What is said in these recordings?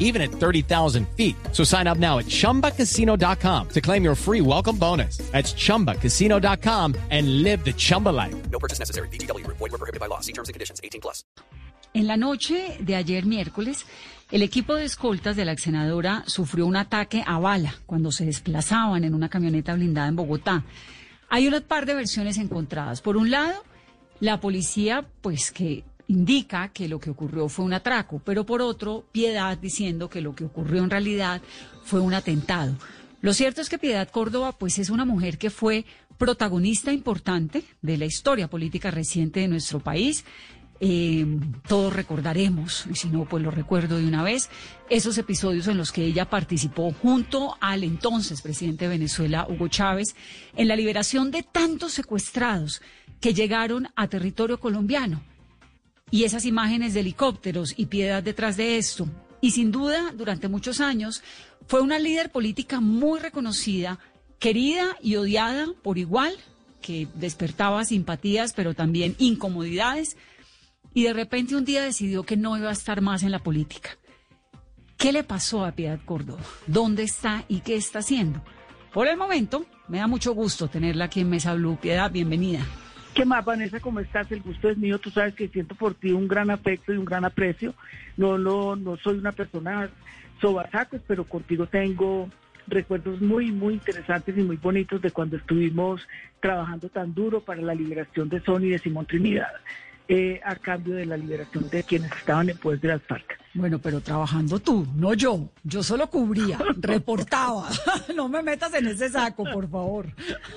even at 30,000 feet. So sign up now at chumbacasino.com to claim your free welcome bonus. That's chumbacasino.com and live the Chumba life. No purchase necessary. BGW. Void were prohibited by law. See terms and conditions. 18 plus. En la noche de ayer miércoles, el equipo de escoltas de la ex senadora sufrió un ataque a bala cuando se desplazaban en una camioneta blindada en Bogotá. Hay una par de versiones encontradas. Por un lado, la policía, pues que indica que lo que ocurrió fue un atraco, pero por otro, Piedad diciendo que lo que ocurrió en realidad fue un atentado. Lo cierto es que Piedad Córdoba, pues es una mujer que fue protagonista importante de la historia política reciente de nuestro país. Eh, todos recordaremos, y si no, pues lo recuerdo de una vez, esos episodios en los que ella participó junto al entonces presidente de Venezuela, Hugo Chávez, en la liberación de tantos secuestrados que llegaron a territorio colombiano. Y esas imágenes de helicópteros y piedad detrás de esto. Y sin duda, durante muchos años, fue una líder política muy reconocida, querida y odiada por igual, que despertaba simpatías, pero también incomodidades y de repente un día decidió que no iba a estar más en la política. ¿Qué le pasó a Piedad Córdoba? ¿Dónde está y qué está haciendo? Por el momento, me da mucho gusto tenerla aquí en Mesa Blue. Piedad, bienvenida. ¿Qué más, Vanessa? ¿Cómo estás? El gusto es mío. Tú sabes que siento por ti un gran afecto y un gran aprecio. No, no, no soy una persona sobasacos, pero contigo tengo recuerdos muy, muy interesantes y muy bonitos de cuando estuvimos trabajando tan duro para la liberación de Sony y de Simón Trinidad. Eh, a cambio de la liberación de quienes estaban en poder de las FARC. Bueno, pero trabajando tú, no yo. Yo solo cubría, reportaba. No me metas en ese saco, por favor.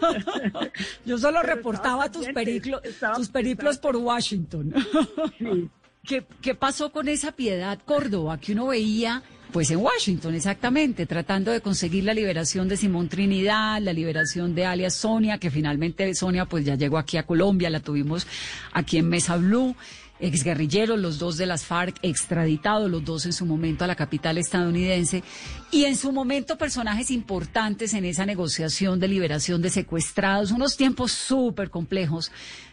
Yo solo Pero reportaba tus, estaba- tus periplos por Washington. Sí. ¿Qué, ¿Qué pasó con esa piedad Córdoba que uno veía, pues en Washington, exactamente, tratando de conseguir la liberación de Simón Trinidad, la liberación de alias Sonia, que finalmente Sonia pues ya llegó aquí a Colombia, la tuvimos aquí en Mesa Blue, exguerrilleros, los dos de las FARC, extraditados, los dos en su momento a la capital estadounidense, y en su momento personajes importantes en esa negociación de liberación de secuestrados, unos tiempos súper complejos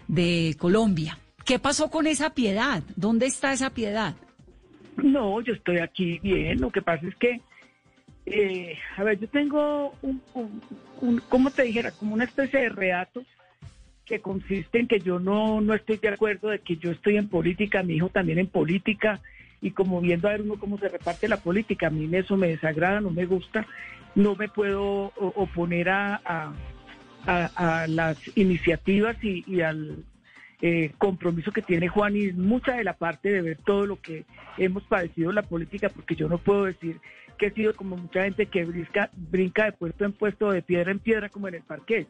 de Colombia. ¿Qué pasó con esa piedad? ¿Dónde está esa piedad? No, yo estoy aquí bien. Lo que pasa es que, eh, a ver, yo tengo un, un, un- ¿cómo te dijera? Como una especie de reato que consiste en que yo no, no estoy de acuerdo de que yo estoy en política, mi hijo también en política, y como viendo a ver uno cómo se reparte la política, a mí eso me desagrada, no me gusta, no me puedo oponer a, a, a- a las iniciativas y, y al eh, compromiso que tiene Juan y mucha de la parte de ver todo lo que hemos padecido la política, porque yo no puedo decir que he sido como mucha gente que brinca, brinca de puesto en puesto, de piedra en piedra, como en el parqués.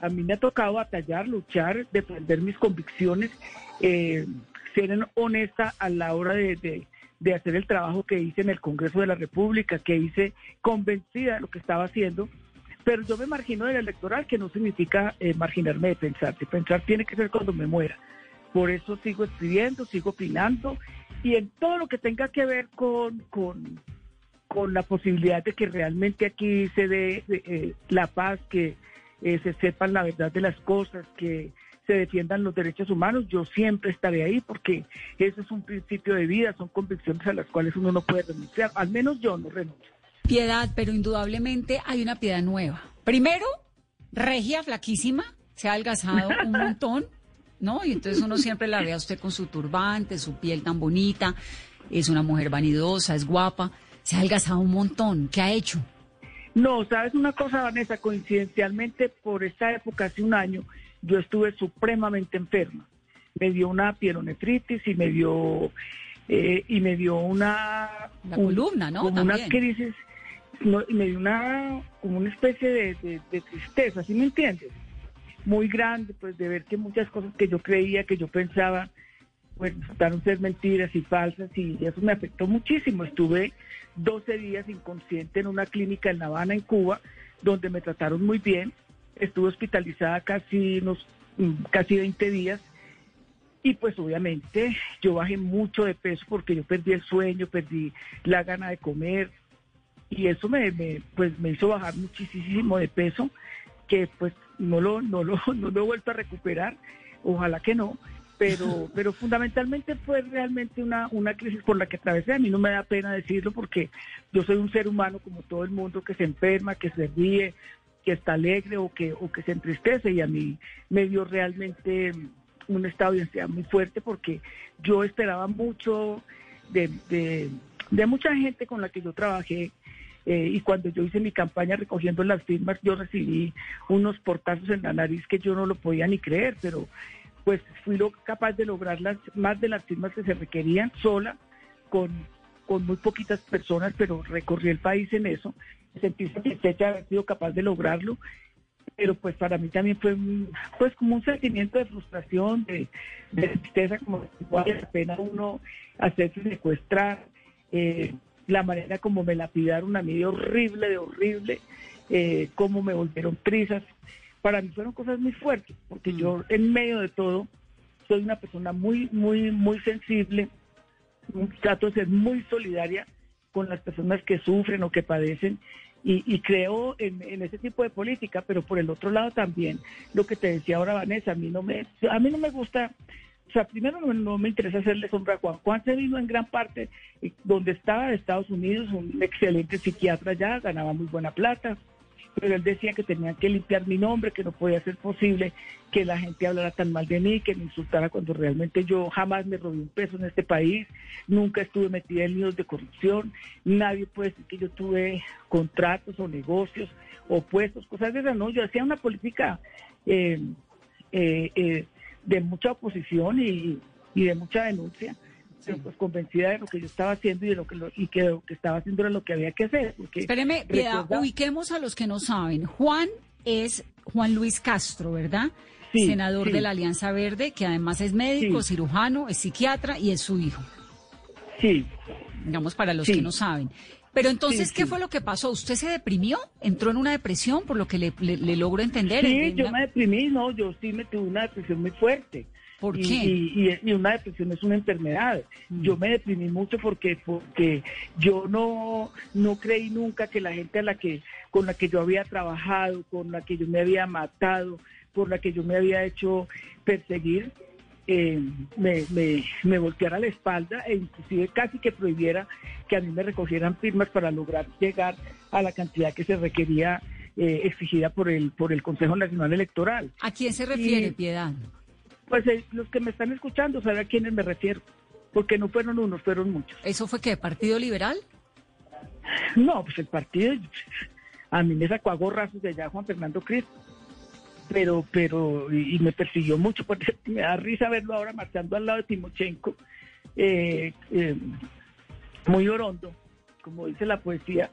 A mí me ha tocado batallar, luchar, defender mis convicciones, eh, ser honesta a la hora de, de- de hacer el trabajo que hice en el Congreso de la República, que hice convencida de lo que estaba haciendo, pero yo me margino del electoral, que no significa eh, marginarme de pensar. De pensar tiene que ser cuando me muera. Por eso sigo escribiendo, sigo opinando, y en todo lo que tenga que ver con, con, con la posibilidad de que realmente aquí se dé eh, la paz, que eh, se sepan la verdad de las cosas, que se defiendan los derechos humanos, yo siempre estaré ahí porque eso es un principio de vida, son convicciones a las cuales uno no puede renunciar, al menos yo no renuncio. Piedad, pero indudablemente hay una piedad nueva. Primero, regia, flaquísima, se ha adelgazado un montón, ¿no? Y entonces uno siempre la ve a usted con su turbante, su piel tan bonita, es una mujer vanidosa, es guapa, se ha adelgazado un montón. ¿Qué ha hecho? No, sabes una cosa, Vanessa, coincidencialmente por esta época, hace un año, yo estuve supremamente enferma. Me dio una pielonefritis y me dio eh, y me dio una La columna, ¿no? Como una crisis, no, me dio una como una especie de tristeza, ¿sí me entiendes? Muy grande, pues de ver que muchas cosas que yo creía, que yo pensaba, pues resultaron ser mentiras y falsas y eso me afectó muchísimo. Estuve 12 días inconsciente en una clínica en La Habana, en Cuba, donde me trataron muy bien. Estuve hospitalizada casi unos mm, casi 20 días Y pues obviamente yo bajé mucho de peso porque yo perdí el sueño, perdí la gana de comer y eso me, me, pues me hizo bajar muchísimo de peso que pues no lo, no lo, no lo he vuelto a recuperar, ojalá que no, pero, pero fundamentalmente fue realmente una, una crisis por la que atravesé. A mí no me da pena decirlo porque yo soy un ser humano como todo el mundo que se enferma, que se ríe, que está alegre o que, o que se entristece y a mí me dio realmente un estado de ansiedad muy fuerte porque yo esperaba mucho de, de, de mucha gente con la que yo trabajé eh, y cuando yo hice mi campaña recogiendo las firmas, yo recibí unos portazos en la nariz que yo no lo podía ni creer, pero pues fui lo, capaz de lograr las, más de las firmas que se requerían sola, con, con muy poquitas personas, pero recorrí el país en eso. Sentí satisfecha de haber sido capaz de lograrlo, pero pues para mí también fue pues como un sentimiento de frustración, de, de tristeza, como que vale la pena uno hacerse secuestrar. Eh, la manera como me lapidaron a mí de horrible, de horrible, eh, cómo me volvieron prisas. Para mí fueron cosas muy fuertes, porque yo en medio de todo soy una persona muy, muy, muy sensible, trato de ser muy solidaria con las personas que sufren o que padecen y, y creo en, en, ese tipo de política, pero por el otro lado también lo que te decía ahora Vanessa, a mí no me, a mí no me gusta o sea, primero no, me interesa hacerle sombra a Juan. Juan se vino en gran parte eh, donde estaba de Estados Unidos, un excelente psiquiatra ya, ganaba muy buena plata, pero él decía que tenían que limpiar mi nombre, que no podía ser posible que la gente hablara tan mal de mí, que me insultara cuando realmente yo jamás me robé un peso en este país, nunca estuve metida en líos de corrupción, nadie puede decir que yo tuve contratos o negocios o puestos, cosas de esas, no, yo hacía una política... Eh, eh, eh, de mucha oposición y, y de mucha denuncia, pero pues convencida de lo que yo estaba haciendo y de lo que lo, y que lo que estaba haciendo era lo que había que hacer. Porque Espéreme, Piedad, ubiquemos a los que no saben. Juan es Juan Luis Castro, ¿verdad? Sí, Senador sí. de la Alianza Verde, que además es médico, cirujano, es psiquiatra y es su hijo, Sí, digamos para los que no saben. Pero entonces, Sí, ¿qué sí. fue lo que pasó? ¿Usted se deprimió? ¿Entró en una depresión por lo que le, le- le logro entender? sí, En- yo me deprimí, no, yo sí me tuve una depresión muy fuerte. ¿Por y, qué? Y, y- y una depresión es una enfermedad. Mm. Yo me deprimí mucho porque porque yo no no creí nunca que la gente a la que con la que yo había trabajado, con la que yo me había matado, por la que yo me había hecho perseguir, eh, me, me, me volteara la espalda e inclusive casi que prohibiera que a mí me recogieran firmas para lograr llegar a la cantidad que se requería eh, exigida por el por el Consejo Nacional Electoral. ¿A quién se refiere. Piedad? Pues eh, los que me están escuchando saben a quiénes me refiero, porque no fueron unos, fueron muchos. ¿Eso fue qué? ¿Partido Liberal? No, pues el partido, a mí me sacó a gorrazos de allá Juan Fernando Cristo, pero, pero, y, me persiguió mucho, porque me da risa verlo ahora marchando al lado de Timochenko, eh, eh, muy orondo, como dice la poesía,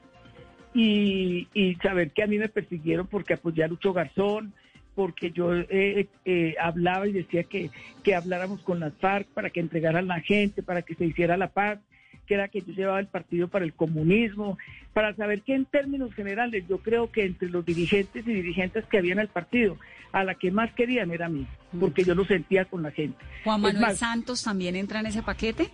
y, y saber que a mí me persiguieron porque apoyé a Lucho Garzón, porque yo eh, eh, hablaba y decía que, que habláramos con las FARC para que entregaran la gente, para que se hiciera la paz, que era que yo llevaba el partido para el comunismo, para saber que en términos generales yo creo que entre los dirigentes y dirigentes que había en el partido, a la que más querían era a mí, porque yo lo sentía con la gente. ¿Juan Manuel más, Santos también entra en ese paquete?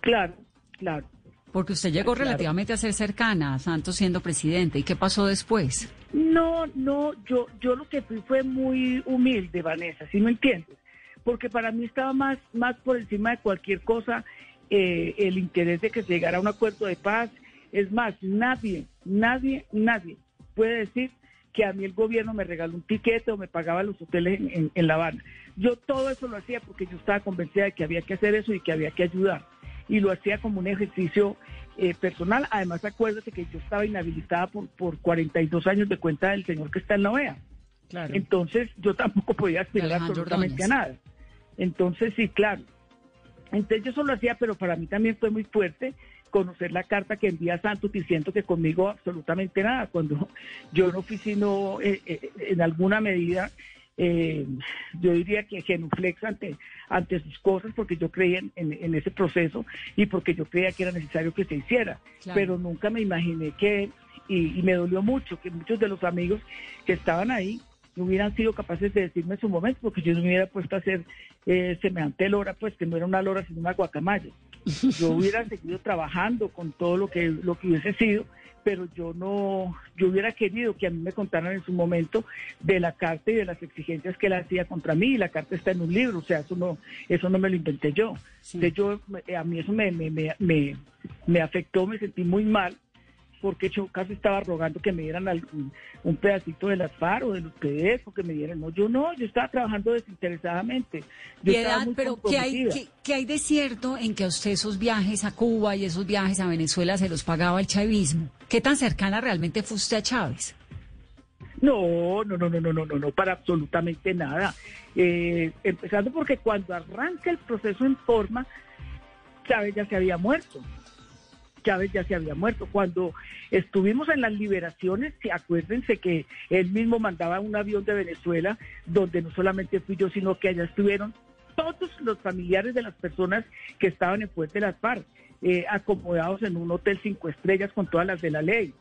Claro, claro. Porque usted llegó Claro. relativamente a ser cercana a Santos siendo presidente. ¿Y qué pasó después? No, no, yo, yo lo que fui fue muy humilde, Vanessa, ¿sí me entiendes? Porque para mí estaba más, más por encima de cualquier cosa eh, el interés de que se llegara a un acuerdo de paz. Es más, nadie, nadie, nadie puede decir que a mí el gobierno me regaló un tiquete o me pagaba los hoteles en, en- en La Habana. Yo todo eso lo hacía porque yo estaba convencida de que había que hacer eso y que había que ayudar. Y lo hacía como un ejercicio eh, personal. Además, acuérdate que yo estaba inhabilitada por, por 42 años de cuenta del señor que está en la OEA. Claro. Entonces, yo tampoco podía aspirar absolutamente a nada. Entonces, sí, claro. Entonces, yo solo hacía, pero para mí también fue muy fuerte conocer la carta que envía Santos diciendo que conmigo absolutamente nada, cuando yo no fui sino eh, eh, en alguna medida, eh, yo diría que genuflex ante, ante sus cosas porque yo creía en, en- en ese proceso y porque yo creía que era necesario que se hiciera, Claro. pero nunca me imaginé que, y, y me dolió mucho, que muchos de los amigos que estaban ahí, no hubieran sido capaces de decirme en su momento, porque yo no me hubiera puesto a hacer eh, semejante lora, pues que no era una lora, sino una guacamaya. Yo hubiera seguido trabajando con todo lo que, lo que hubiese sido, pero yo no, yo hubiera querido que a mí me contaran en su momento de la carta y de las exigencias que él hacía contra mí, y la carta está en un libro, o sea, eso no, eso no me lo inventé yo. Sí. Entonces yo, a mí eso me, me, me, me, me afectó, me sentí muy mal, porque yo casi estaba rogando que me dieran algún- un pedacito de las FARC o de los PDF, o que me dieran, no, yo no, yo estaba trabajando desinteresadamente. Yo Piedad, pero ¿qué hay, qué hay de cierto en que a usted esos viajes a Cuba y esos viajes a Venezuela se los pagaba el chavismo? ¿Qué tan cercana realmente fue usted a Chávez? No, no, no, no, no, no, no, no, para absolutamente nada. Eh, empezando porque cuando arranca el proceso en forma, Chávez ya se había muerto. Chávez ya se había muerto. Cuando estuvimos en las liberaciones, acuérdense que él mismo mandaba un avión de Venezuela, donde no solamente fui yo, sino que allá estuvieron todos los familiares de las personas que estaban en Fuerte de las FARC, eh, acomodados en un hotel cinco estrellas con todas las de la ley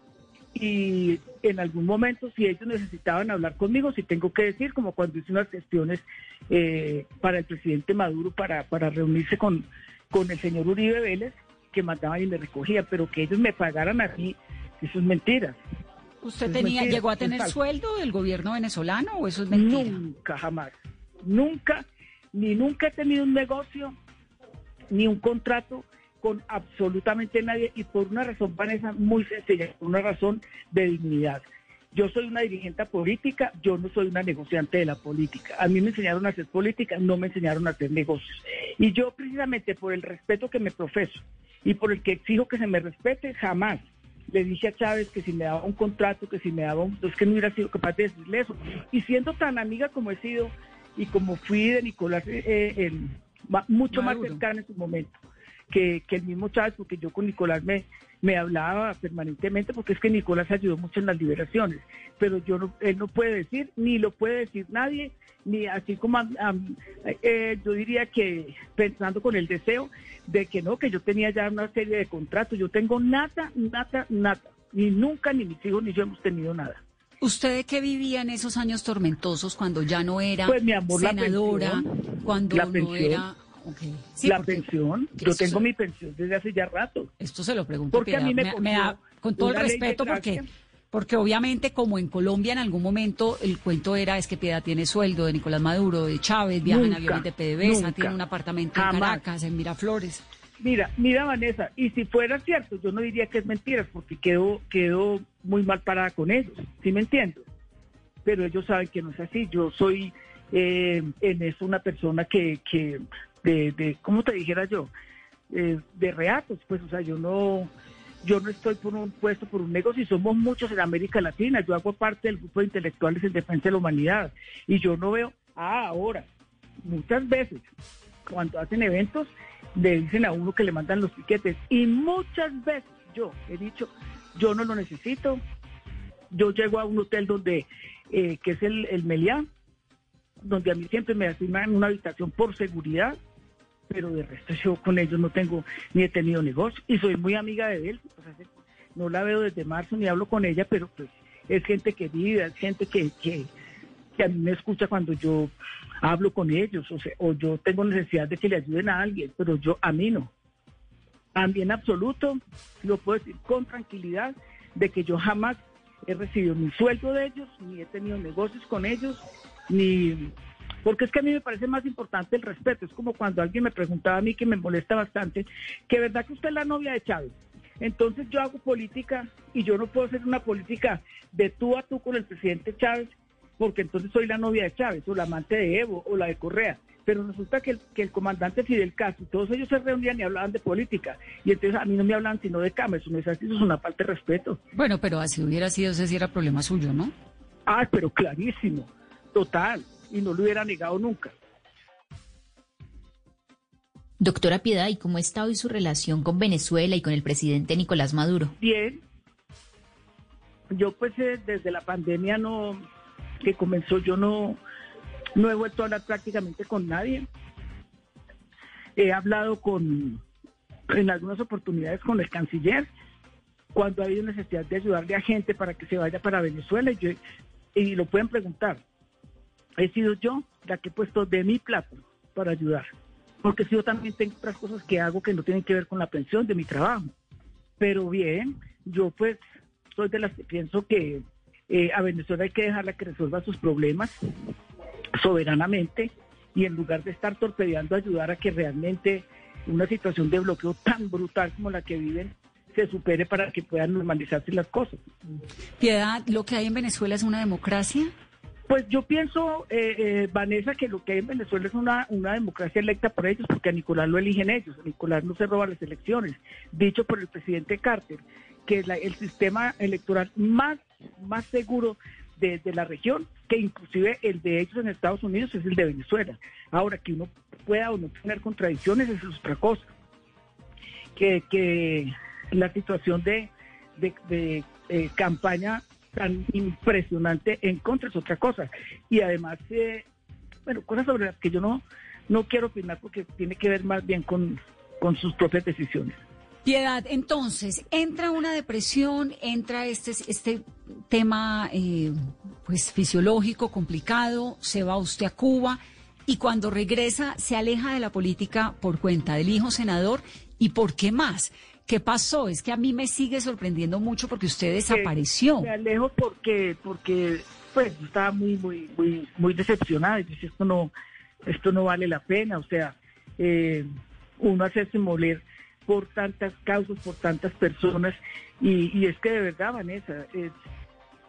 y en algún momento si ellos necesitaban hablar conmigo, si tengo que decir, como cuando hice unas gestiones eh, para el presidente Maduro para, para reunirse con, con el señor Uribe Vélez, que mandaban y me recogían, pero que ellos me pagaran a mí, eso es mentira. ¿Usted tenía, mentira, llegó a tener sueldo del gobierno venezolano o eso es mentira? Nunca, jamás. Nunca, ni nunca he tenido un negocio, ni un contrato con absolutamente nadie y por una razón, Vanessa, muy sencilla, por una razón de dignidad. Yo soy una dirigente política, yo no soy una negociante de la política. A mí me enseñaron a hacer política, no me enseñaron a hacer negocios. Y yo precisamente por el respeto que me profeso y por el que exijo que se me respete, jamás le dije a Chávez que si me daba un contrato, que si me daba un... Es que no hubiera sido capaz de decirle eso. Y siendo tan amiga como he sido y como fui de Nicolás, eh, ma- mucho más cercana en su momento que, que el mismo Chávez, porque yo con Nicolás me, me hablaba permanentemente, porque es que Nicolás ayudó mucho en las liberaciones, pero yo no, él no puede decir, ni lo puede decir nadie, ni así como eh, yo diría que pensando con el deseo de que no, que yo tenía ya una serie de contratos, yo tengo nada, nada, nada, ni nunca, ni mis hijos, ni yo hemos tenido nada. ¿Usted de qué vivía en esos años tormentosos cuando ya no era Pues, mi amor, la senadora, pensión, cuando la no pensión, era... Sí, la pensión, yo tengo se- mi pensión desde hace ya rato. Esto se lo pregunto, Porque a mí me me, cogió me da con todo el respeto porque porque obviamente como en Colombia en algún momento el cuento era es que Piedad tiene sueldo de Nicolás Maduro, de Chávez, viaja en Nunca, aviones de PDVSA, nunca, tiene un apartamento en jamás. Caracas, en Miraflores. Mira, mira Vanessa, y si fuera cierto, yo no diría que es mentira, porque quedo, quedo muy mal parada con ellos, ¿sí me entiendo? Pero ellos saben que no es así, yo soy eh, en eso una persona que, que de, de, ¿cómo te dijera yo? Eh, de reatos, pues, o sea, yo no, yo no estoy por un puesto, por un negocio, y somos muchos en América Latina, yo hago parte del grupo de intelectuales en defensa de la humanidad, y yo no veo, ah, ahora, muchas veces, cuando hacen eventos, le dicen a uno que le mandan los piquetes. Y muchas veces yo he dicho, yo no lo necesito. Yo llego a un hotel donde, eh, que es el, el Meliá, donde a mí siempre me asignan una habitación por seguridad, pero de resto yo con ellos no tengo, ni he tenido negocio. Y soy muy amiga de él, pues, hace- no la veo desde marzo ni hablo con ella, pero pues es gente querida, es gente que, que, que a mí me escucha cuando yo hablo con ellos, o, sea, o yo tengo necesidad de que le ayuden a alguien, pero yo a mí no. A mí en absoluto, lo puedo decir con tranquilidad, de que yo jamás he recibido ni sueldo de ellos, ni he tenido negocios con ellos, ni... Porque es que a mí me parece más importante el respeto. Es como cuando alguien me preguntaba a mí, que me molesta bastante, que verdad que usted es la novia de Chávez. Entonces yo hago política y yo no puedo hacer una política de tú a tú con el presidente Chávez, porque entonces soy la novia de Chávez, o la amante de Evo, o la de Correa. Pero resulta que el, que el comandante Fidel Castro, todos ellos se reunían y hablaban de política. Y entonces a mí no me hablan sino de cama, eso no es así, eso es una falta de respeto. Bueno, pero así hubiera sido, ese sí era problema suyo, ¿no? Ah, pero clarísimo, total, y no lo hubiera negado nunca. Doctora Piedad, ¿y cómo está hoy su relación con Venezuela y con el presidente Nicolás Maduro? Bien, yo pues eh, desde la pandemia no, que comenzó, yo no, no he vuelto a hablar prácticamente con nadie. He hablado con, en algunas oportunidades con el canciller, cuando ha habido necesidad de ayudarle a gente para que se vaya para Venezuela, y, yo- y lo pueden preguntar. He sido yo la que he puesto de mi plata para ayudar. Porque si yo también tengo otras cosas que hago que no tienen que ver con la pensión de mi trabajo. Pero bien, yo pues soy de las que pienso que eh, a Venezuela hay que dejarla que resuelva sus problemas soberanamente y en lugar de estar torpedeando ayudar a que realmente una situación de bloqueo tan brutal como la que viven se supere para que puedan normalizarse las cosas. Piedad, ¿lo que hay en Venezuela es una democracia? Pues yo pienso, eh, eh, Vanessa, que lo que hay en Venezuela es una, una democracia electa por ellos, porque a Nicolás lo eligen ellos. A Nicolás no se roba las elecciones, dicho por el presidente Carter, que es la- el sistema electoral más, más seguro de, la región, que inclusive el de ellos en Estados Unidos es el de Venezuela. Ahora, que uno pueda o no tener contradicciones es otra cosa. Que, que la situación de, de, de, eh, campaña tan impresionante en contra es otra cosa. Y además, eh, bueno, cosas sobre las que yo no, no quiero opinar porque tiene que ver más bien con, con sus propias decisiones. Piedad, entonces, entra una depresión, entra este, este tema eh, pues fisiológico complicado, se va usted a Cuba y cuando regresa se aleja de la política por cuenta del hijo senador y por qué más. ¿Qué pasó? Es que a mí me sigue sorprendiendo mucho porque usted desapareció. Me alejo porque, porque pues estaba muy, muy, muy, muy decepcionada. Y dije, esto no, esto no vale la pena. O sea, eh, uno hacerse moler por tantas causas, por tantas personas. Y, y es que de verdad, Vanessa, eh,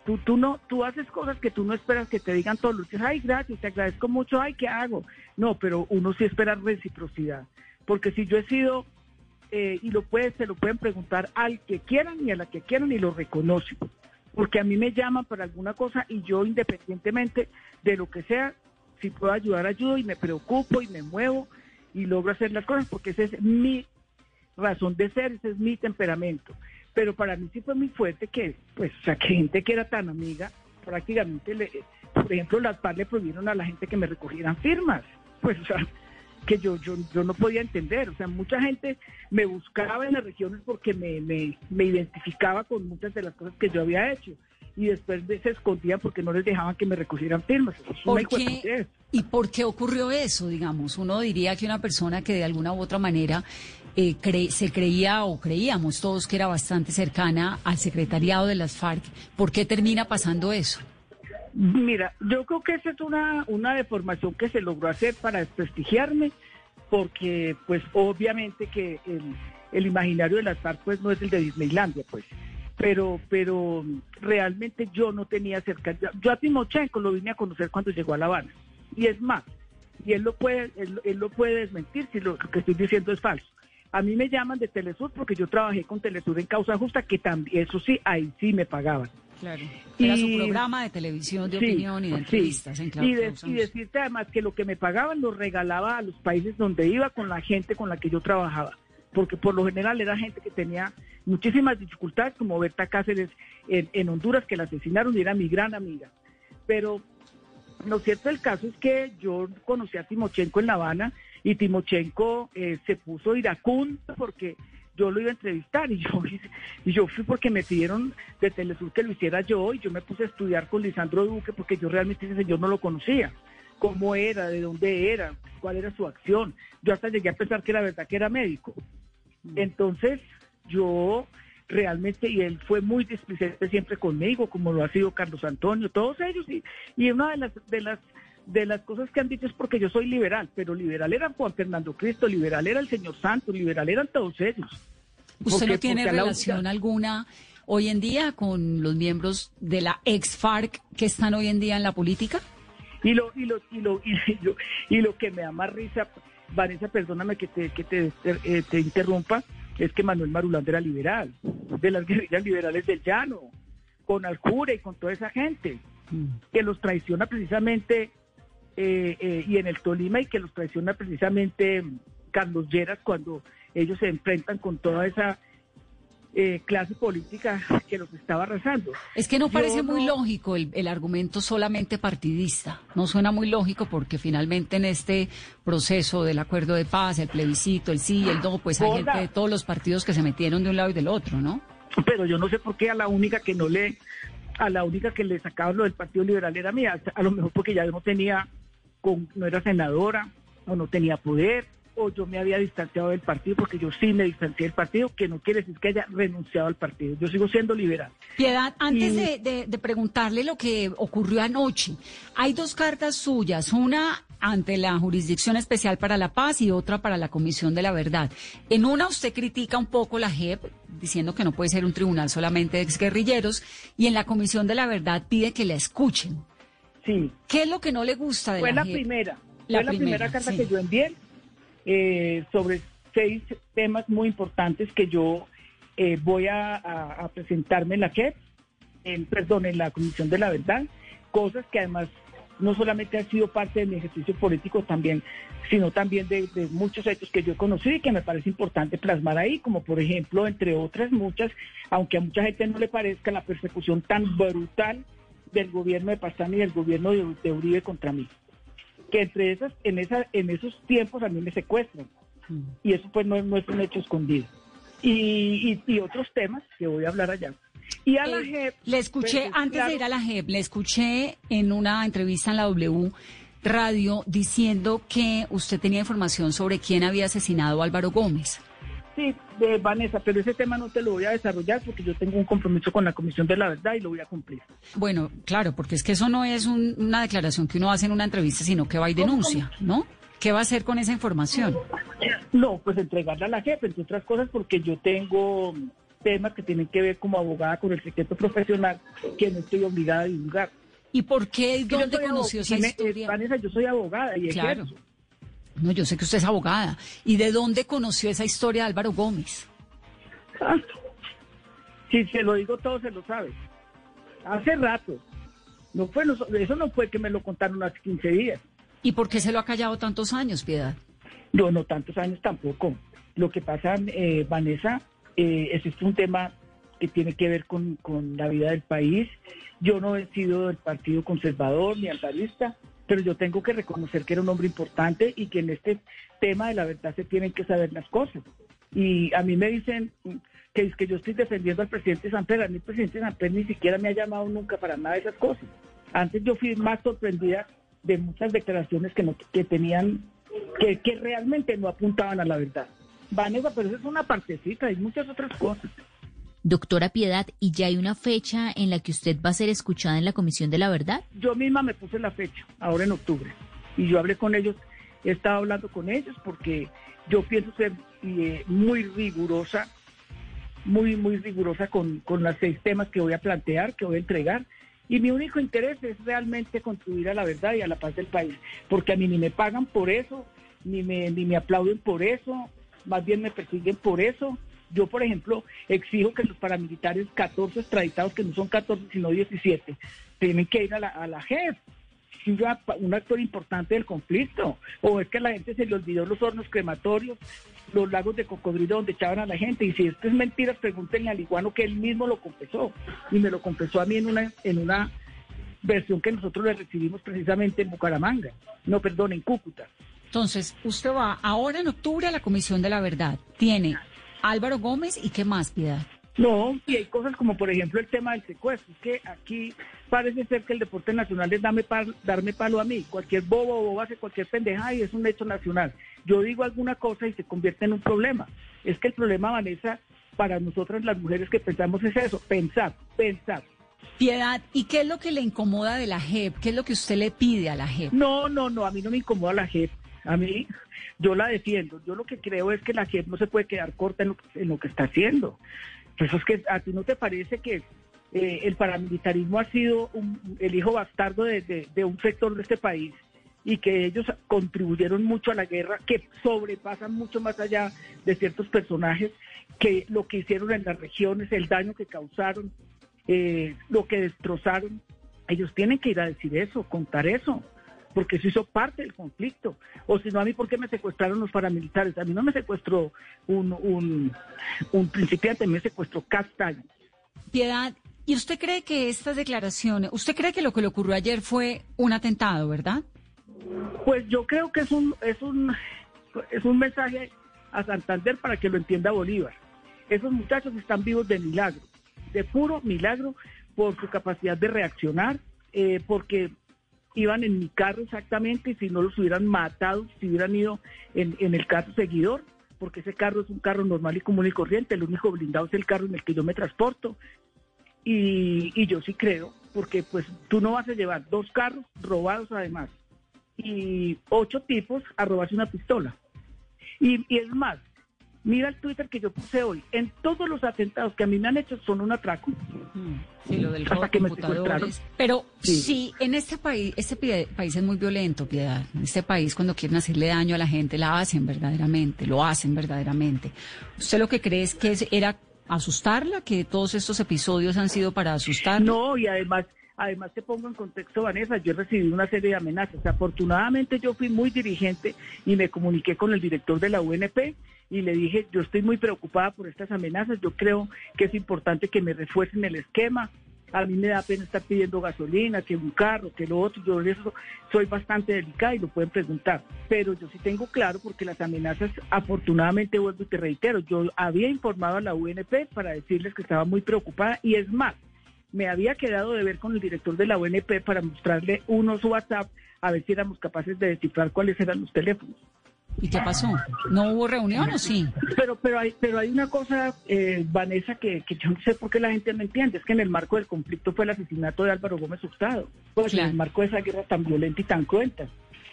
tú, tú no, tú haces cosas que tú no esperas que te digan todos los días. Ay, gracias, te agradezco mucho. Ay, ¿qué hago? No, pero uno sí espera reciprocidad. Porque si yo he sido eh, y lo puede, se lo pueden preguntar al que quieran y a la que quieran y lo reconocen. Porque a mí me llaman para alguna cosa y yo independientemente de lo que sea, si puedo ayudar, ayudo y me preocupo y me muevo y logro hacer las cosas porque esa es mi razón de ser, ese es mi temperamento. Pero para mí sí fue muy fuerte que, pues, o sea, que gente que era tan amiga, prácticamente, le, por ejemplo, las PAR le prohibieron a la gente que me recogieran firmas. Pues, o sea, que yo, yo, yo no podía entender. O sea, mucha gente me buscaba en las regiones porque me, me, me identificaba con muchas de las cosas que yo había hecho. Y después de- se escondían porque no les dejaban que me recogieran firmas. ¿Por qué, ¿Y por qué ocurrió eso, digamos? Uno diría que una persona que de alguna u otra manera eh, cre- se creía o creíamos todos que era bastante cercana al secretariado de las FARC, ¿por qué termina pasando eso? Mira, yo creo que esa es una, una deformación que se logró hacer para desprestigiarme, porque pues obviamente que el, imaginario de las FARC pues no es el de Disneylandia, pues. Pero, pero realmente yo no tenía cerca. Yo, yo a Timochenko lo vine a conocer cuando llegó a La Habana. Y es más, y él lo puede, él, él lo puede desmentir si lo, lo que estoy diciendo es falso. A mí me llaman de Telesur porque yo trabajé con Telesur en Causa Justa, que también, eso sí, ahí sí me pagaban. Claro. Era su programa de televisión de Sí, opinión y de sí. entrevistas en Claro y, de- decirte además que lo que me pagaban lo regalaba a los países donde iba con la gente con la que yo trabajaba. Porque por lo general era gente que tenía muchísimas dificultades, como Berta Cáceres en, en Honduras, que la asesinaron y era mi gran amiga. Pero lo cierto del caso es que yo conocí a Timochenko en La Habana y Timochenko eh, se puso iracundo porque yo lo iba a entrevistar y yo, y yo fui porque me pidieron de Telesur que lo hiciera yo y yo me puse a estudiar con Lisandro Duque porque yo realmente ese señor no lo conocía. Cómo era, de dónde era, cuál era su acción. Yo hasta llegué a pensar que era verdad que era médico. Entonces, yo realmente, y él fue muy displicente siempre conmigo, como lo ha sido Carlos Antonio, todos ellos, y, y una de las, de las de las cosas que han dicho es porque yo soy liberal, pero liberal era Juan Fernando Cristo, liberal era el señor Santos, liberal eran todos ellos. ¿Usted no tiene la relación alguna hoy en día con los miembros de la ex FARC que están hoy en día en la política? Y lo, y lo, y lo, y lo, y lo que me da más risa, Vanessa, perdóname que te, que te, eh, te interrumpa, es que Manuel Marulanda era liberal, de las guerrillas liberales del llano, con Alcure y con toda esa gente, que los traiciona precisamente, eh, eh, y en el Tolima, y que los traiciona precisamente Carlos Lleras cuando ellos se enfrentan con toda esa eh, clase política que los estaba arrasando. Es que no Yo parece muy lógico el, el argumento solamente partidista. No suena muy lógico porque finalmente en este proceso del acuerdo de paz, el plebiscito, el sí el no, pues hay gente de todos los partidos que se metieron de un lado y del otro, ¿no? pero yo no sé por qué a la única que no le a la única que le sacaban lo del Partido Liberal era mía, a lo mejor porque ya no tenía, con, no era senadora o no tenía poder o yo me había distanciado del partido porque yo sí me distancié del partido, que no quiere decir que haya renunciado al partido. Yo sigo siendo liberal. Piedad, antes Y- de, de- de preguntarle lo que ocurrió anoche, hay dos cartas suyas, una ante la Jurisdicción Especial para la Paz y otra para la Comisión de la Verdad. En una usted critica un poco la JEP, diciendo que no puede ser un tribunal solamente de exguerrilleros, y en la Comisión de la Verdad pide que la escuchen. Sí, ¿Qué es lo que no le gusta de fue la primera. La fue la primera, primera, carta sí. que yo envié eh, sobre seis temas muy importantes que yo eh, voy a, a- a presentarme en la JEP, en, perdón, en la Comisión de la Verdad, cosas que además no solamente han sido parte de mi ejercicio político también, sino también de, de muchos hechos que yo he conocido y que me parece importante plasmar ahí, como por ejemplo, entre otras muchas, aunque a mucha gente no le parezca la persecución tan brutal del gobierno de Pastán y del gobierno de, de Uribe contra mí. Que entre esas, en esa, en esos tiempos a mí me secuestran. Y eso pues no, no es un hecho escondido. Y, y- y otros temas que voy a hablar allá. Y a la Eh, JEP, le escuché, pues, antes claro, de ir a la JEP, le escuché en una entrevista en la W Radio diciendo que usted tenía información sobre quién había asesinado a Álvaro Gómez. Sí, de Vanessa, pero ese tema no te lo voy a desarrollar porque yo tengo un compromiso con la Comisión de la Verdad y lo voy a cumplir. Bueno, claro, porque es que eso no es un- una declaración que uno hace en una entrevista, sino que va y denuncia, ¿no? ¿Qué va a hacer con esa información? No, pues entregarla a la jefe, entre otras cosas, porque yo tengo temas que tienen que ver como abogada con el secreto profesional que no estoy obligada a divulgar. ¿Y por qué dónde conoció esa eh, historia? Vanessa, yo soy abogada y Claro. ejerzo. No, yo sé que usted es abogada. ¿Y de dónde conoció esa historia de Álvaro Gómez? Ah, Si se lo digo todo, se lo sabe. Hace rato. No fue, eso no fue que me lo contaron hace 15 días. ¿Y por qué se lo ha callado tantos años, Piedad? No, no tantos años tampoco. Lo que pasa, eh, Vanessa, eh, ese es un tema que tiene que ver con, con la vida del país. Yo no he sido del Partido Conservador ni amparista, pero yo tengo que reconocer que era un hombre importante y que en este tema de la verdad se tienen que saber las cosas. Y a mí me dicen que es que yo estoy defendiendo al presidente Samper. A mí el presidente Samper ni siquiera me ha llamado nunca para nada de esas cosas. Antes yo fui más sorprendida de muchas declaraciones que, no, que tenían, que, que realmente no apuntaban a la verdad. Vanessa, pero eso es una partecita, hay muchas otras cosas. Doctora Piedad, ¿y ya hay una fecha en la que usted va a ser escuchada en la Comisión de la Verdad? Yo misma me puse la fecha, ahora en octubre, y yo hablé con ellos, he estado hablando con ellos porque yo pienso ser eh, muy rigurosa, muy, muy rigurosa con, con los seis temas que voy a plantear, que voy a entregar. Y mi único interés es realmente contribuir a la verdad y a la paz del país, porque a mí ni me pagan por eso, ni me, ni me aplauden por eso, más bien me persiguen por eso. Yo, por ejemplo, exijo que los paramilitares 14 extraditados, que no son 14 sino 17, tienen que ir a la, a la JEP. Un actor importante del conflicto. O es que a la gente se le olvidó los hornos crematorios, los lagos de cocodrilo donde echaban a la gente. Y si esto es mentira, pregúntenle al iguano que él mismo lo confesó. Y me lo confesó a mí en una, en una versión que nosotros le recibimos precisamente en Bucaramanga. No, perdón, en Cúcuta. Entonces, usted va ahora en octubre a la Comisión de la Verdad. Tiene Álvaro Gómez y qué más, Piedad. No, y hay cosas como por ejemplo el tema del secuestro, es que aquí parece ser que el deporte nacional es darme, pal- darme palo a mí, cualquier bobo o boba hace cualquier pendeja y es un hecho nacional. Yo digo alguna cosa y se convierte en un problema. Es que el problema, Vanessa, para nosotras las mujeres que pensamos es eso, pensar, pensar. Piedad, ¿y qué es lo que le incomoda de la JEP? ¿Qué es lo que usted le pide a la JEP? No, no, no, a mí no me incomoda la JEP. A mí, yo la defiendo. Yo lo que creo es que la JEP no se puede quedar corta en lo, en lo que está haciendo. Pues es que a ti no te parece que eh, el paramilitarismo ha sido un- el hijo bastardo de un sector de este país y que ellos contribuyeron mucho a la guerra, que sobrepasan mucho más allá de ciertos personajes, que lo que hicieron en las regiones, el daño que causaron, eh, lo que destrozaron. Ellos tienen que ir a decir eso, contar eso, porque eso hizo parte del conflicto. O si no, a mí, ¿por qué me secuestraron los paramilitares? A mí no me secuestró un, un, un principiante, me secuestró Castaño. Piedad, ¿y usted cree que estas declaraciones, usted cree que lo que le ocurrió ayer fue un atentado, verdad? Pues yo creo que es un, es un, es un mensaje a Santander para que lo entienda Bolívar. Esos muchachos están vivos de milagro, de puro milagro, por su capacidad de reaccionar, eh, porque iban en mi carro exactamente y si no los hubieran matado, si hubieran ido en, en el carro seguidor, porque ese carro es un carro normal y común y corriente, el único blindado es el carro en el que yo me transporto. Y, y yo sí creo, porque pues tú no vas a llevar dos carros robados además y ocho tipos a robarse una pistola. Y, y es más, mira el Twitter que yo puse hoy. En todos los atentados que a mí me han hecho son un atraco. Sí, lo del robo que me. Pero Sí. sí. en este país, este país es muy violento, Piedad. En este país, cuando quieren hacerle daño a la gente, la hacen verdaderamente, lo hacen verdaderamente. ¿Usted lo que cree es que era asustarla, que todos estos episodios han sido para asustarla? No, y además, además te pongo en contexto, Vanessa, yo recibí una serie de amenazas. Afortunadamente yo fui muy dirigente y me comuniqué con el director de la UNP y le dije, yo estoy muy preocupada por estas amenazas, yo creo que es importante que me refuercen el esquema. A mí me da pena estar pidiendo gasolina, que un carro, que lo otro. Yo eso soy bastante delicada y lo pueden preguntar. Pero yo sí tengo claro porque las amenazas, afortunadamente, vuelvo y te reitero, yo había informado a la UNP para decirles que estaba muy preocupada y es más, me había quedado de ver con el director de la UNP para mostrarle unos WhatsApp a ver si éramos capaces de descifrar cuáles eran los teléfonos. ¿Y qué pasó? ¿No hubo reunión o sí? Pero, pero hay, pero hay una cosa, eh, Vanessa, que, que yo no sé por qué la gente no entiende, es que en el marco del conflicto fue el asesinato de Álvaro Gómez Hurtado, pues Claro. en el marco de esa guerra tan violenta y tan cruenta.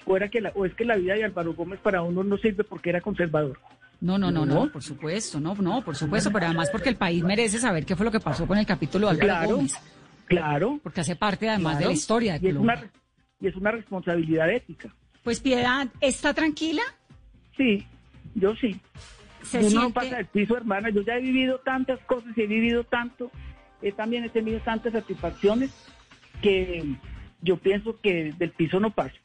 O, era que la- o es que la vida de Álvaro Gómez para uno no sirve porque era conservador. No, no, no, no, por supuesto, no, no, por supuesto, pero además porque el país merece saber qué fue lo que pasó con el capítulo de Álvaro Claro, Gómez, claro. porque hace parte además de la historia de y es, una, y es una responsabilidad ética. Pues Piedad, ¿está tranquila? Sí, yo sí. ¿Se Uno no pasa del piso, hermana. Yo ya he vivido tantas cosas y he vivido tanto. eh, también he tenido tantas satisfacciones que yo pienso que del piso no paso.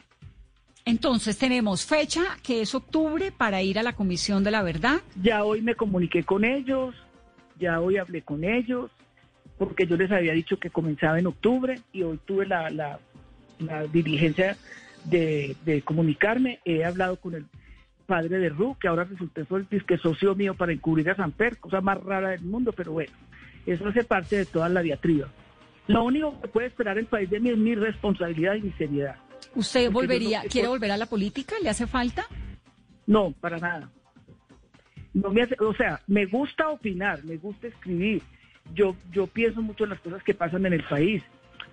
Entonces tenemos fecha, que es octubre, para ir a la Comisión de la Verdad. Ya hoy me comuniqué con ellos, ya hoy hablé con ellos, porque yo les había dicho que comenzaba en octubre y hoy tuve la, la, diligencia de, comunicarme. He hablado con el padre de Ru, que ahora resulta que es socio mío para encubrir a Samper, cosa más rara del mundo, pero bueno, eso hace parte de toda la diatriba. Lo único que puede esperar el país de mí es mi responsabilidad y mi seriedad. ¿Usted Porque volvería, no- quiere volver a la política? ¿Le hace falta? No, para nada. No me hace- o sea, me gusta opinar, me gusta escribir. Yo, yo pienso mucho en las cosas que pasan en el país.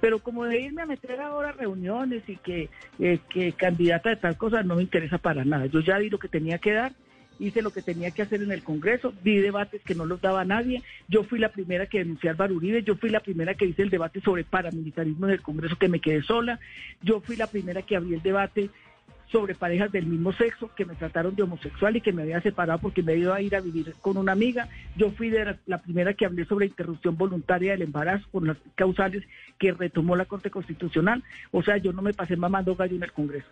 Pero como de irme a meter ahora a reuniones y que, eh, que candidata de tal cosa no me interesa para nada. Yo ya di lo que tenía que dar, hice lo que tenía que hacer en el Congreso, di debates que no los daba nadie. Yo fui la primera que denuncié a Álvaro yo fui la primera que hice el debate sobre paramilitarismo en el Congreso que me quedé sola, yo fui la primera que abrí el debate sobre parejas del mismo sexo que me trataron de homosexual y que me había separado porque me iba a ir a vivir con una amiga. Yo fui la, primera que hablé sobre interrupción voluntaria del embarazo con las causales que retomó la Corte Constitucional. O sea, yo no me pasé mamando gallo en el Congreso.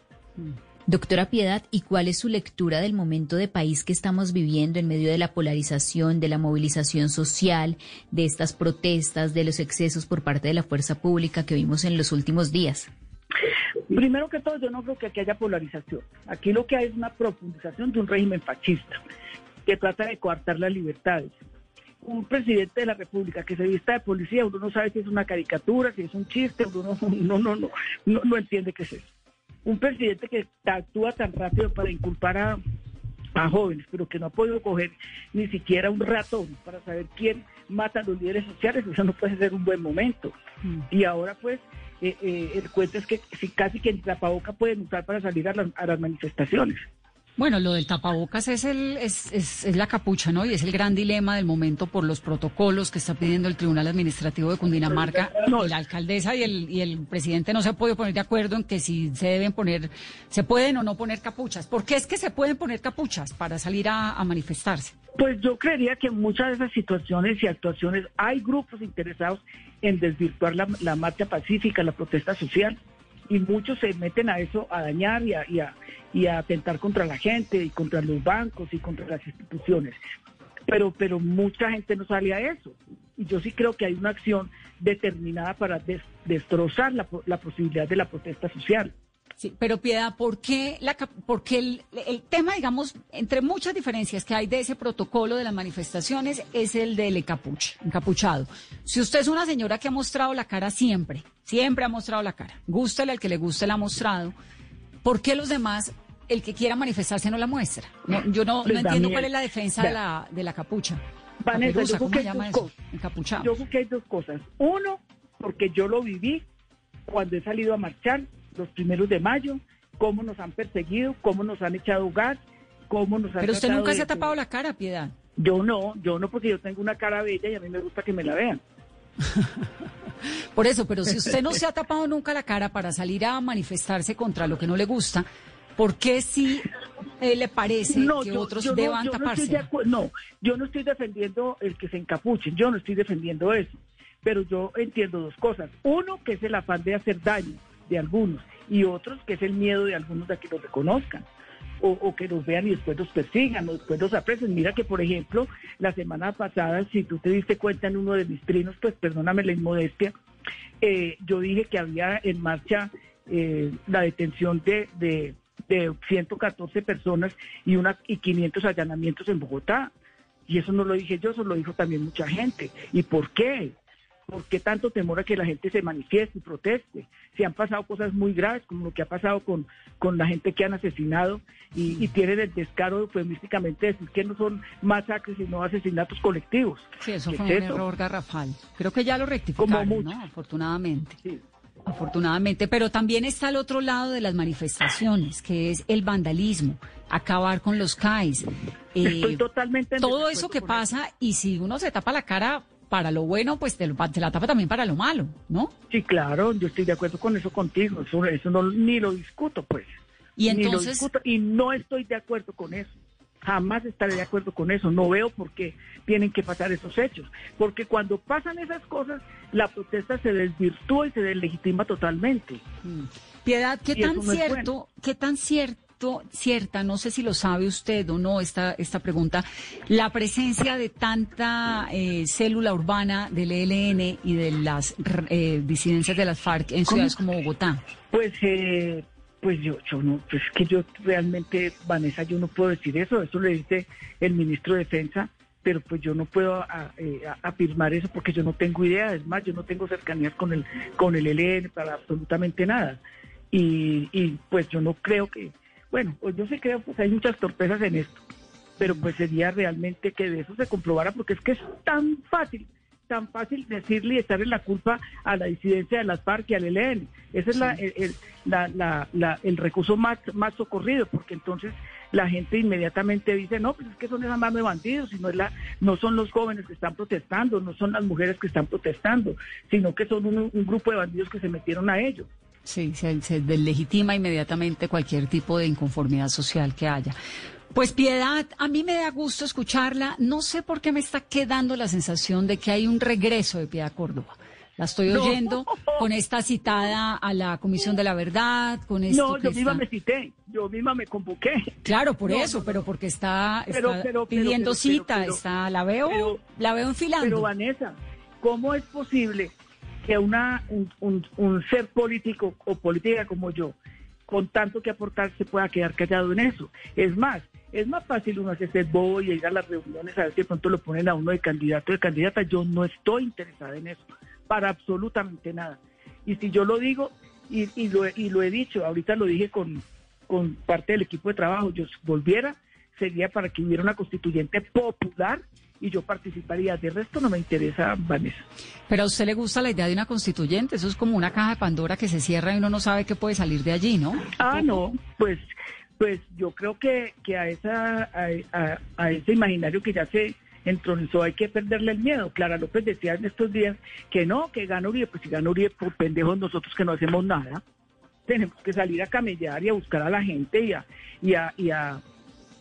Doctora Piedad, ¿y cuál es su lectura del momento de país que estamos viviendo en medio de la polarización, de la movilización social, de estas protestas, de los excesos por parte de la fuerza pública que vimos en los últimos días? Primero que todo, yo no creo que aquí haya polarización. Aquí lo que hay es una profundización de un régimen fascista que trata de coartar las libertades. Un presidente de la República que se vista de policía, uno no sabe si es una caricatura, si es un chiste, uno no, no, no, no, no, no entiende qué es eso. Un presidente que actúa tan rápido para inculpar a, a jóvenes, pero que no ha podido coger ni siquiera un ratón para saber quién mata a los líderes sociales, eso no puede ser un buen momento. Y ahora pues eh, eh, el cuento es que si casi que en tapaboca pueden usar para salir a las, a las manifestaciones. Bueno, lo del tapabocas es, el, es, es, es la capucha, ¿no? Y es el gran dilema del momento por los protocolos que está pidiendo el Tribunal Administrativo de Cundinamarca. No. La alcaldesa y el, y el presidente no se han podido poner de acuerdo en que si se deben poner, se pueden o no poner capuchas. ¿Por qué es que se pueden poner capuchas para salir a, a manifestarse? Pues yo creería que en muchas de esas situaciones y actuaciones hay grupos interesados en desvirtuar la, la marcha pacífica, la protesta social, y muchos se meten a eso, a dañar y a, y a, y a atentar contra la gente y contra los bancos y contra las instituciones. Pero, pero mucha gente no sale a eso. Y yo sí creo que hay una acción determinada para des- destrozar la, la posibilidad de la protesta social. Sí, pero Piedad, ¿por qué, la, porque el, el tema, digamos, entre muchas diferencias que hay de ese protocolo de las manifestaciones, es el del encapuche, encapuchado. Si usted es una señora que ha mostrado la cara siempre, siempre ha mostrado la cara, gústele al que le guste la ha mostrado, ¿por qué los demás, el que quiera manifestarse no la muestra? No, yo no, da entiendo cuál es la defensa de la, de la capucha. Vanessa, Caperuza, yo creo ¿cómo que hay dos. Encapuchado. Yo creo que hay dos cosas. Uno, porque yo lo viví cuando he salido a marchar los primeros de mayo, cómo nos han perseguido, cómo nos han echado gas, cómo nos han Pero usted nunca de- se ha tapado la cara, Piedad. Yo no, yo no, porque yo tengo una cara bella y a mí me gusta que me la vean. Por eso, pero si usted no se ha tapado nunca la cara para salir a manifestarse contra lo que no le gusta, ¿por qué sí eh, le parece que otros yo no- deban no taparse? estoy de acu- no, yo no estoy defendiendo el que se encapuchen, yo no estoy defendiendo eso, pero yo entiendo dos cosas. Uno, que es el afán de hacer daño de algunos, y otros, que es el miedo de algunos de que los reconozcan. O, o que los vean y después los persigan o después los aprecien. Mira que, por ejemplo, la semana pasada, si tú te diste cuenta en uno de mis trinos, pues perdóname la inmodestia, eh, yo dije que había en marcha eh, la detención de, de, de 114 personas y, una, y 500 allanamientos en Bogotá. Y eso no lo dije yo, eso lo dijo también mucha gente. ¿Y por qué? ¿Por qué tanto temor a que la gente se manifieste y proteste? Si han pasado cosas muy graves, como lo que ha pasado con, con la gente que han asesinado y, y tienen el descaro eufemísticamente de decir que no son masacres, sino asesinatos colectivos. Sí, eso ¿Qué fue es un eso? error garrafal. Creo que ya lo rectificaron, mucho. ¿no? Afortunadamente. Sí. Afortunadamente, pero también está el otro lado de las manifestaciones, que es el vandalismo, acabar con los CAIs. Estoy eh, totalmente en todo eso que pasa, y si uno se tapa la cara para lo bueno, pues te, lo- te la tapa también para lo malo, ¿no? Sí, claro, yo estoy de acuerdo con eso contigo, eso, eso no, ni lo discuto, pues. Y Ni lo entonces, discuto, y no estoy de acuerdo con eso. Jamás estaré de acuerdo con eso. No veo por qué tienen que pasar esos hechos. Porque cuando pasan esas cosas, la protesta se desvirtúa y se deslegitima totalmente. mm, Piedad, ¿qué y tan no cierto, qué tan cierto, cierta, no sé si lo sabe usted o no esta, esta pregunta, la presencia de tanta eh, célula urbana del ELN y de las eh, disidencias de las FARC en ciudades como Bogotá? Pues, eh, pues yo, yo no, pues es que yo realmente, Vanessa, yo no puedo decir eso. Eso le dice el ministro de Defensa, pero pues yo no puedo a- eh, a- afirmar eso porque yo no tengo idea. Es más, yo no tengo cercanías con el con el ELN para absolutamente nada. Y, y pues yo no creo que, bueno, pues yo sí creo, pues hay muchas torpezas en esto. Pero pues sería realmente que de eso se comprobara porque es que es tan fácil tan fácil decirle y echarle la culpa a la disidencia de las FARC y al ELN. Ese es la, el, el- la- la- la- el recurso más, más socorrido, porque entonces la gente inmediatamente dice, no, pues es que son esas manos de bandidos, sino es la, no son los jóvenes que están protestando, no son las mujeres que están protestando, sino que son un, un grupo de bandidos que se metieron a ellos. Sí, se, se deslegitima inmediatamente cualquier tipo de inconformidad social que haya. Pues Piedad, a mí me da gusto escucharla. No sé por qué me está quedando la sensación de que hay un regreso de Piedad Córdoba. La estoy No. oyendo con esta citada a la Comisión de la Verdad, con esto No, que yo misma me cité, yo misma me convoqué. Claro, por No, eso, no, pero porque está, Pero, está pero, pero, pidiendo pero, cita, está, la veo, la veo enfilando. Pero Vanessa, ¿cómo es posible que una, un, un- ser político o política como yo, con tanto que aportar, se pueda quedar callado en eso? Es más, es más fácil uno hacerse bobo y ir a las reuniones a ver si pronto lo ponen a uno de candidato de candidata. Yo no estoy interesada en eso, para absolutamente nada. Y si yo lo digo, y, y, lo, y lo he dicho, ahorita lo dije con, con parte del equipo de trabajo, yo volviera, sería para que hubiera una constituyente popular y yo participaría. De resto no me interesa, Vanessa. Pero a usted le gusta la idea de una constituyente, eso es como una caja de Pandora que se cierra y uno no sabe qué puede salir de allí, ¿no? Ah, no, pues, pues yo creo que, que a, esa, a, a- a ese imaginario que ya se entronizó hay que perderle el miedo. Clara López decía en estos días que no, que gana Uribe, pues si gana Uribe por pendejos nosotros que no hacemos nada. Tenemos que salir a camellar y a buscar a la gente y a, y a, y a,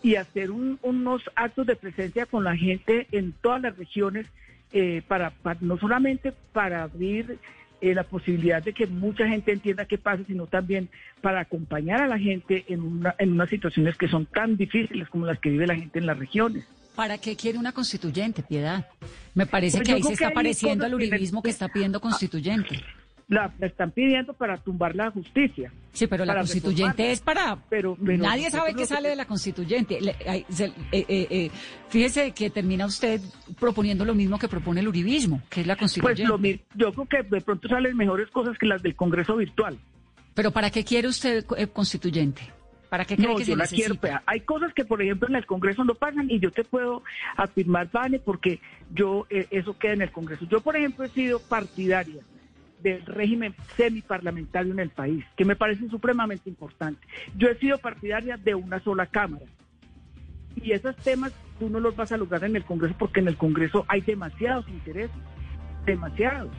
y hacer un- unos actos de presencia con la gente en todas las regiones, eh, para, para- no solamente para abrir eh, la posibilidad de que mucha gente entienda qué pasa, sino también para acompañar a la gente en, una, en unas situaciones que son tan difíciles como las que vive la gente en las regiones. ¿Para qué quiere una constituyente, Piedad? Me parece Pues que ahí se está pareciendo al que uribismo que está pidiendo constituyente. La, la están pidiendo para tumbar la justicia. Sí, pero la constituyente reformarla. es para... Pero- pero Nadie sabe qué lo sale que- de la constituyente. Le- eh, eh, eh, fíjese que termina usted proponiendo lo mismo que propone el uribismo, que es la Pues constituyente. lo, mi- yo creo que de pronto salen mejores cosas que las del Congreso virtual. Pero ¿para qué quiere usted eh, constituyente? ¿Para qué cree No, que yo se la necesita? quiero. Hay cosas que, por ejemplo, en el Congreso no pasan y yo te puedo afirmar, Vane, porque yo eh, eso queda en el Congreso. Yo, por ejemplo, he sido partidaria del régimen semiparlamentario en el país, que me parece supremamente importante. Yo he sido partidaria de una sola Cámara. Y esos temas tú no los vas a lograr en el Congreso porque en el Congreso hay demasiados intereses, demasiados.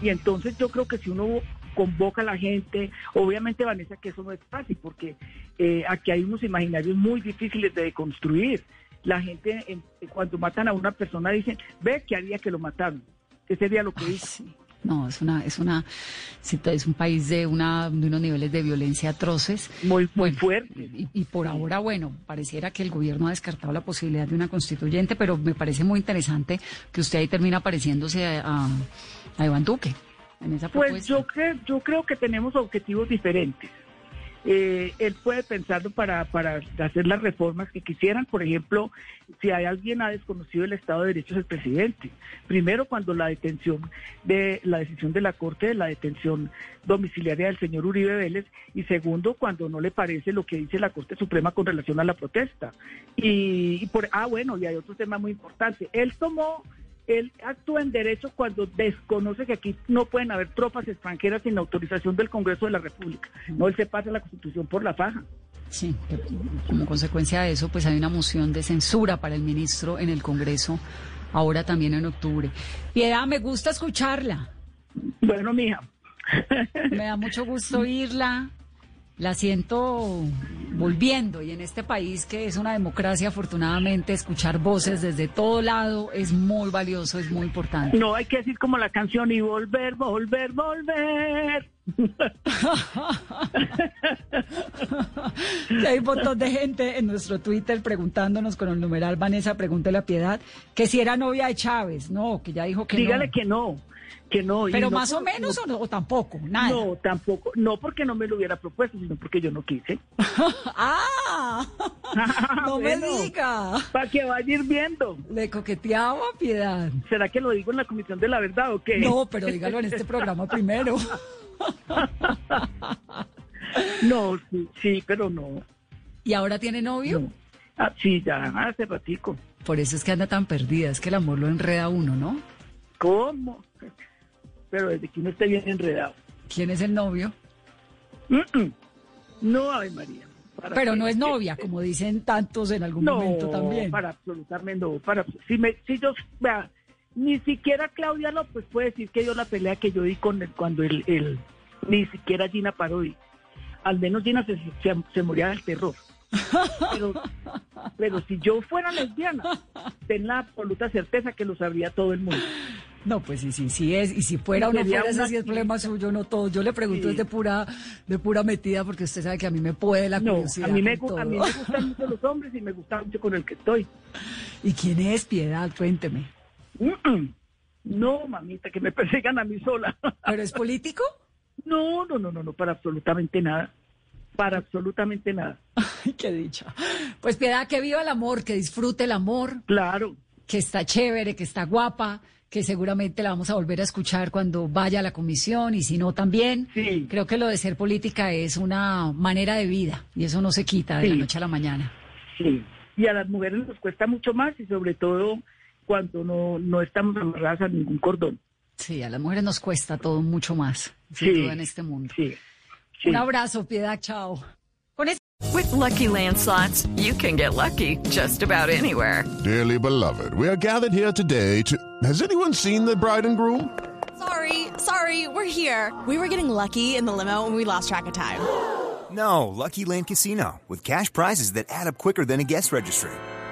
Y entonces yo creo que si uno convoca a la gente, obviamente Vanessa que eso no es fácil porque eh, aquí hay unos imaginarios muy difíciles de construir. La gente en- cuando matan a una persona dicen, ve que haría que lo mataron. ¿Qué sería lo que hizo? No, es una, es una, es un país de una, de unos niveles de violencia atroces. Muy, muy fuerte. Y, y por ahora, bueno, pareciera que el gobierno ha descartado la posibilidad de una constituyente, pero me parece muy interesante que usted ahí termina pareciéndose a, a, a Iván Duque en esa Pues yo creo, yo creo que tenemos objetivos diferentes. Eh, él puede pensarlo para, para hacer las reformas que quisieran. Por ejemplo, si hay alguien ha desconocido el Estado de Derecho es el presidente. Primero, cuando la detención de la decisión de la Corte de la detención domiciliaria del señor Uribe Vélez y segundo, cuando no le parece lo que dice la Corte Suprema con relación a la protesta. Y, y por ah bueno, y hay otro tema muy importante. Él tomó él actúa en derecho cuando desconoce que aquí no pueden haber tropas extranjeras sin autorización del Congreso de la República. No, él se pasa la Constitución por la faja. Sí, como consecuencia de eso, pues hay una moción de censura para el ministro en el Congreso, ahora también en octubre. Piedad, me gusta escucharla. Bueno, mija. Me da mucho gusto oírla. La siento volviendo y en este país que es una democracia, afortunadamente, escuchar voces desde todo lado es muy valioso, es muy importante. No hay que decir como la canción y volver, volver, volver. Hay un montón de gente en nuestro Twitter preguntándonos con el numeral Vanessa, pregúntele a Piedad, que si era novia de Chávez. No, que ya dijo que Dígale no. que no, que no. Pero no más o menos o, no- o tampoco, nada. No, tampoco. No porque no me lo hubiera propuesto, sino porque yo no quise. ¡Ah! no me diga. Para que vaya ir viendo. Le coqueteaba Piedad. ¿Será que lo digo en la Comisión de la Verdad o qué? No, pero dígalo en este programa primero. No, sí, sí, pero no. ¿Y ahora tiene novio? no. Ah, sí, ya hace ratico. Por eso es que anda tan perdida, es que el amor lo enreda a uno, ¿no? ¿Cómo? Pero desde que uno esté bien enredado. ¿Quién es el novio? Mm, mm. No, Ave María. ¿Para Pero no es novia, como dicen tantos en algún No, momento también. para absolutamente no. Para, si, me, si yo, vea, ni siquiera Claudia López puede decir que yo la pelea que yo di con él cuando él, él- ni siquiera Gina Parodi. Al menos Gina se, se, se moría del terror. Pero, pero si yo fuera lesbiana, ten la absoluta certeza que lo sabría todo el mundo. No, pues sí, sí, sí es. Y si fuera Sería fuera, ese una sí es problema suyo, no todo. Yo le pregunto Sí. es de pura, de pura metida, porque usted sabe que a mí me puede la No, curiosidad. a mí, me, a mí me gustan mucho los hombres y me gusta mucho con el que estoy. ¿Y quién es Piedad? Cuénteme. No, mamita, que me persigan a mí sola. ¿Pero es político? No, no, no, no, no, para absolutamente nada. Para absolutamente nada. Ay, qué dicha. Pues Piedad, que viva el amor, que disfrute el amor, Claro. que está chévere, que está guapa, que seguramente la vamos a volver a escuchar cuando vaya a la comisión y si no también. Sí. Creo que lo de ser política es una manera de vida y eso no se quita de la noche a la mañana. Sí. Y a las mujeres nos cuesta mucho más y sobre todo cuando no, no estamos amarradas a ningún cordón. Sí, a las mujeres nos cuesta todo mucho más, sin Sí. duda en este mundo. Sí. sí. Un abrazo, Piedad, chao. Con este With Lucky Land slots, you can get lucky just about anywhere. Dearly beloved, we are gathered here today to. Has anyone seen the bride and groom? Sorry, sorry, we're here. We were getting lucky in the limo and we lost track of time. No, Lucky Land Casino, with cash prizes that add up quicker than a guest registry.